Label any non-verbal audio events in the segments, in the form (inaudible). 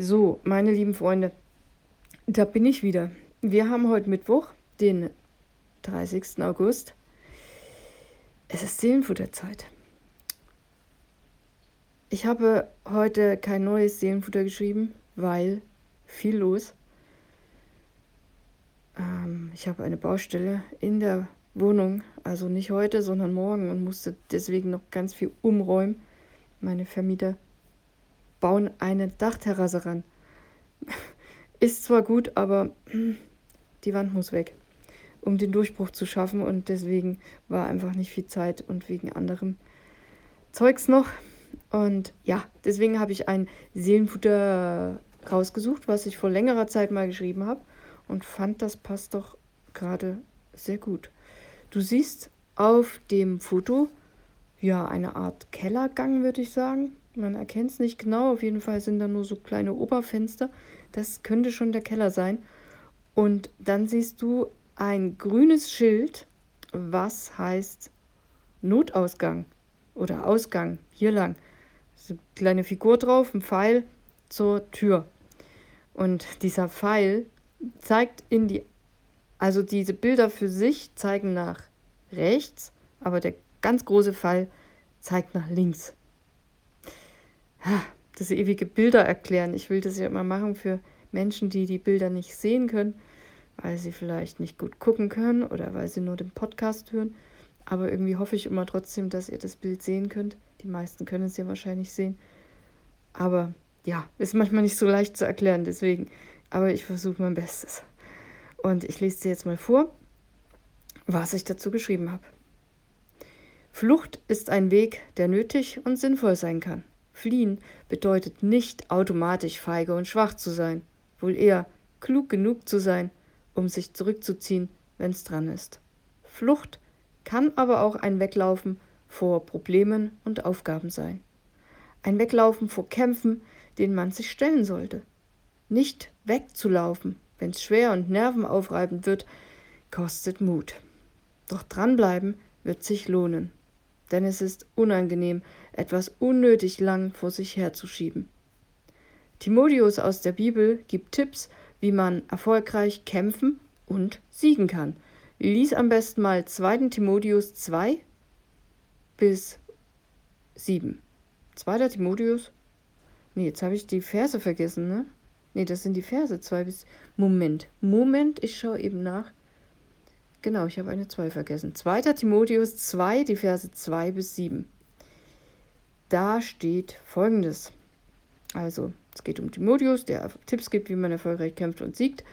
So, meine lieben Freunde, da bin ich wieder. Wir haben heute Mittwoch, den 30. August. Es ist Seelenfutterzeit. Ich habe heute kein neues Seelenfutter geschrieben, weil viel los. Ähm, ich habe eine Baustelle in der Wohnung, also nicht heute, sondern morgen und musste deswegen noch ganz viel umräumen. Meine Vermieter bauen eine Dachterrasse ran. Ist zwar gut, aber die Wand muss weg, um den Durchbruch zu schaffen und deswegen war einfach nicht viel Zeit und wegen anderem Zeugs noch. Und ja, deswegen habe ich ein Seelenfutter rausgesucht, was ich vor längerer Zeit mal geschrieben habe und fand, das passt doch gerade sehr gut. Du siehst auf dem Foto ja eine Art Kellergang, würde ich sagen. Man erkennt es nicht genau. Auf jeden Fall sind da nur so kleine Oberfenster. Das könnte schon der Keller sein. Und dann siehst du ein grünes Schild, was heißt Notausgang oder Ausgang, hier lang. So eine kleine Figur drauf, ein Pfeil zur Tür. Und dieser Pfeil zeigt in die, also diese Bilder für sich zeigen nach rechts, aber der ganz große Pfeil zeigt nach links das ewige Bilder erklären. Ich will das ja immer machen für Menschen, die die Bilder nicht sehen können, weil sie vielleicht nicht gut gucken können oder weil sie nur den Podcast hören. Aber irgendwie hoffe ich immer trotzdem, dass ihr das Bild sehen könnt. Die meisten können es ja wahrscheinlich sehen. Aber ja, ist manchmal nicht so leicht zu erklären, deswegen. Aber ich versuche mein Bestes. Und ich lese dir jetzt mal vor, was ich dazu geschrieben habe. Flucht ist ein Weg, der nötig und sinnvoll sein kann. Fliehen bedeutet nicht automatisch feige und schwach zu sein, wohl eher klug genug zu sein, um sich zurückzuziehen, wenn's dran ist. Flucht kann aber auch ein Weglaufen vor Problemen und Aufgaben sein. Ein Weglaufen vor Kämpfen, denen man sich stellen sollte. Nicht wegzulaufen, wenn's schwer und nervenaufreibend wird, kostet Mut. Doch dranbleiben wird sich lohnen denn es ist unangenehm, etwas unnötig lang vor sich herzuschieben. Timotheus aus der Bibel gibt Tipps, wie man erfolgreich kämpfen und siegen kann. Lies am besten mal 2. Timotheus 2 bis 7. 2. Timotheus? Nee, jetzt habe ich die Verse vergessen, ne? Nee, das sind die Verse 2 bis. Moment, Moment, ich schaue eben nach. Genau, ich habe eine 2 vergessen. 2. Timotheus 2, die Verse 2 bis 7. Da steht folgendes. Also, es geht um Timotheus, der Tipps gibt, wie man erfolgreich kämpft und siegt.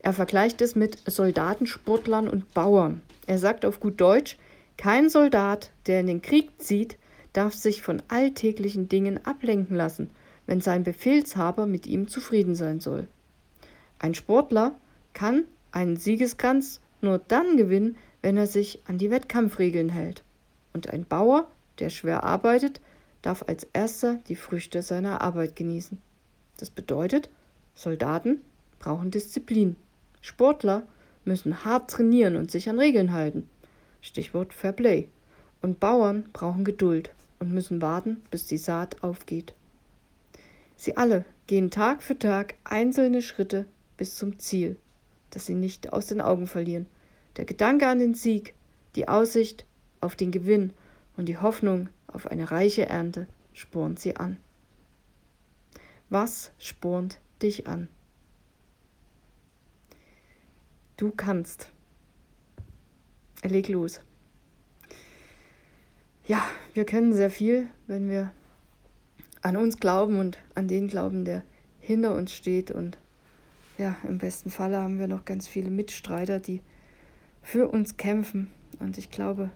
Er vergleicht es mit Soldaten, Sportlern und Bauern. Er sagt auf gut Deutsch, kein Soldat, der in den Krieg zieht, darf sich von alltäglichen Dingen ablenken lassen, wenn sein Befehlshaber mit ihm zufrieden sein soll. Ein Sportler kann einen Siegeskranz nur dann gewinnen, wenn er sich an die Wettkampfregeln hält. Und ein Bauer, der schwer arbeitet, darf als erster die Früchte seiner Arbeit genießen. Das bedeutet, Soldaten brauchen Disziplin. Sportler müssen hart trainieren und sich an Regeln halten. Stichwort Fair Play. Und Bauern brauchen Geduld und müssen warten, bis die Saat aufgeht. Sie alle gehen Tag für Tag einzelne Schritte bis zum Ziel, das sie nicht aus den Augen verlieren. Der Gedanke an den Sieg, die Aussicht auf den Gewinn und die Hoffnung auf eine reiche Ernte spornt sie an. Was spornt dich an? Du kannst. Leg los. Ja, wir können sehr viel, wenn wir an uns glauben und an den glauben, der hinter uns steht. Und ja, im besten Falle haben wir noch ganz viele Mitstreiter, die für uns kämpfen. Und ich glaube,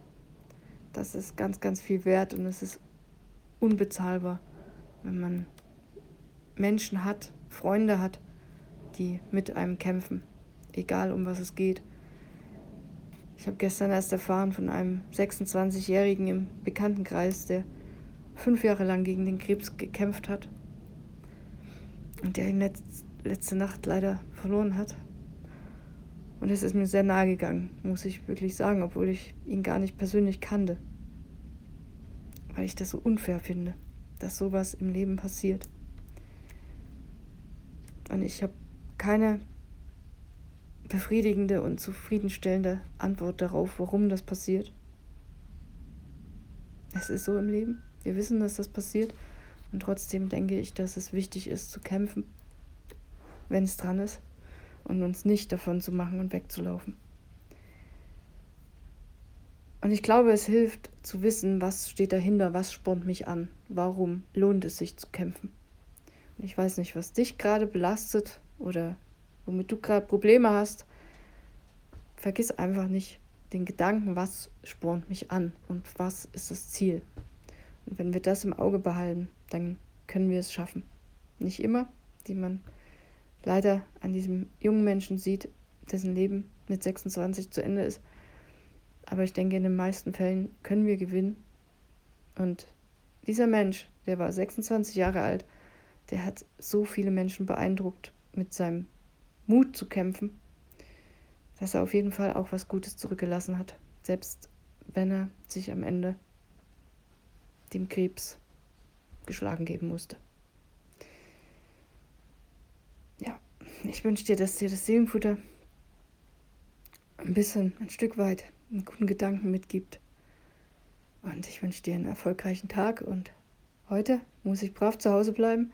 das ist ganz, ganz viel wert und es ist unbezahlbar, wenn man Menschen hat, Freunde hat, die mit einem kämpfen, egal um was es geht. Ich habe gestern erst erfahren von einem 26-Jährigen im Bekanntenkreis, der fünf Jahre lang gegen den Krebs gekämpft hat und der ihn letzte Nacht leider verloren hat. Und es ist mir sehr nahe gegangen, muss ich wirklich sagen, obwohl ich ihn gar nicht persönlich kannte. Weil ich das so unfair finde, dass sowas im Leben passiert. Und ich habe keine befriedigende und zufriedenstellende Antwort darauf, warum das passiert. Es ist so im Leben. Wir wissen, dass das passiert. Und trotzdem denke ich, dass es wichtig ist zu kämpfen, wenn es dran ist, und uns nicht davon zu machen und wegzulaufen. Und ich glaube, es hilft zu wissen, was steht dahinter, was spornt mich an, warum lohnt es sich zu kämpfen. Und ich weiß nicht, was dich gerade belastet oder womit du gerade Probleme hast. Vergiss einfach nicht den Gedanken, was spornt mich an und was ist das Ziel. Und wenn wir das im Auge behalten, dann können wir es schaffen. Nicht immer, die man leider an diesem jungen Menschen sieht, dessen Leben mit 26 zu Ende ist. Aber ich denke, in den meisten Fällen können wir gewinnen. Und dieser Mensch, der war 26 Jahre alt, der hat so viele Menschen beeindruckt mit seinem Mut zu kämpfen, dass er auf jeden Fall auch was Gutes zurückgelassen hat. Selbst wenn er sich am Ende dem Krebs geschlagen geben musste. Ja, ich wünsche dir, dass dir das Seelenfutter ein bisschen, ein Stück weit einen guten Gedanken mitgibt. Und ich wünsche dir einen erfolgreichen Tag. Und heute muss ich brav zu Hause bleiben,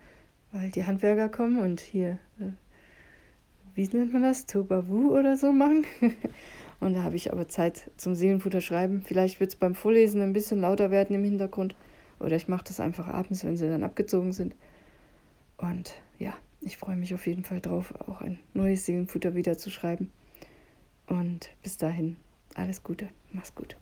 weil die Handwerker kommen und hier, äh, wie nennt man das, Tobavu oder so machen. (laughs) und da habe ich aber Zeit zum Seelenfutter schreiben. Vielleicht wird es beim Vorlesen ein bisschen lauter werden im Hintergrund. Oder ich mache das einfach abends, wenn sie dann abgezogen sind. Und ja, ich freue mich auf jeden Fall drauf, auch ein neues Seelenfutter wieder zu schreiben. Und bis dahin, alles Gute, mach's gut.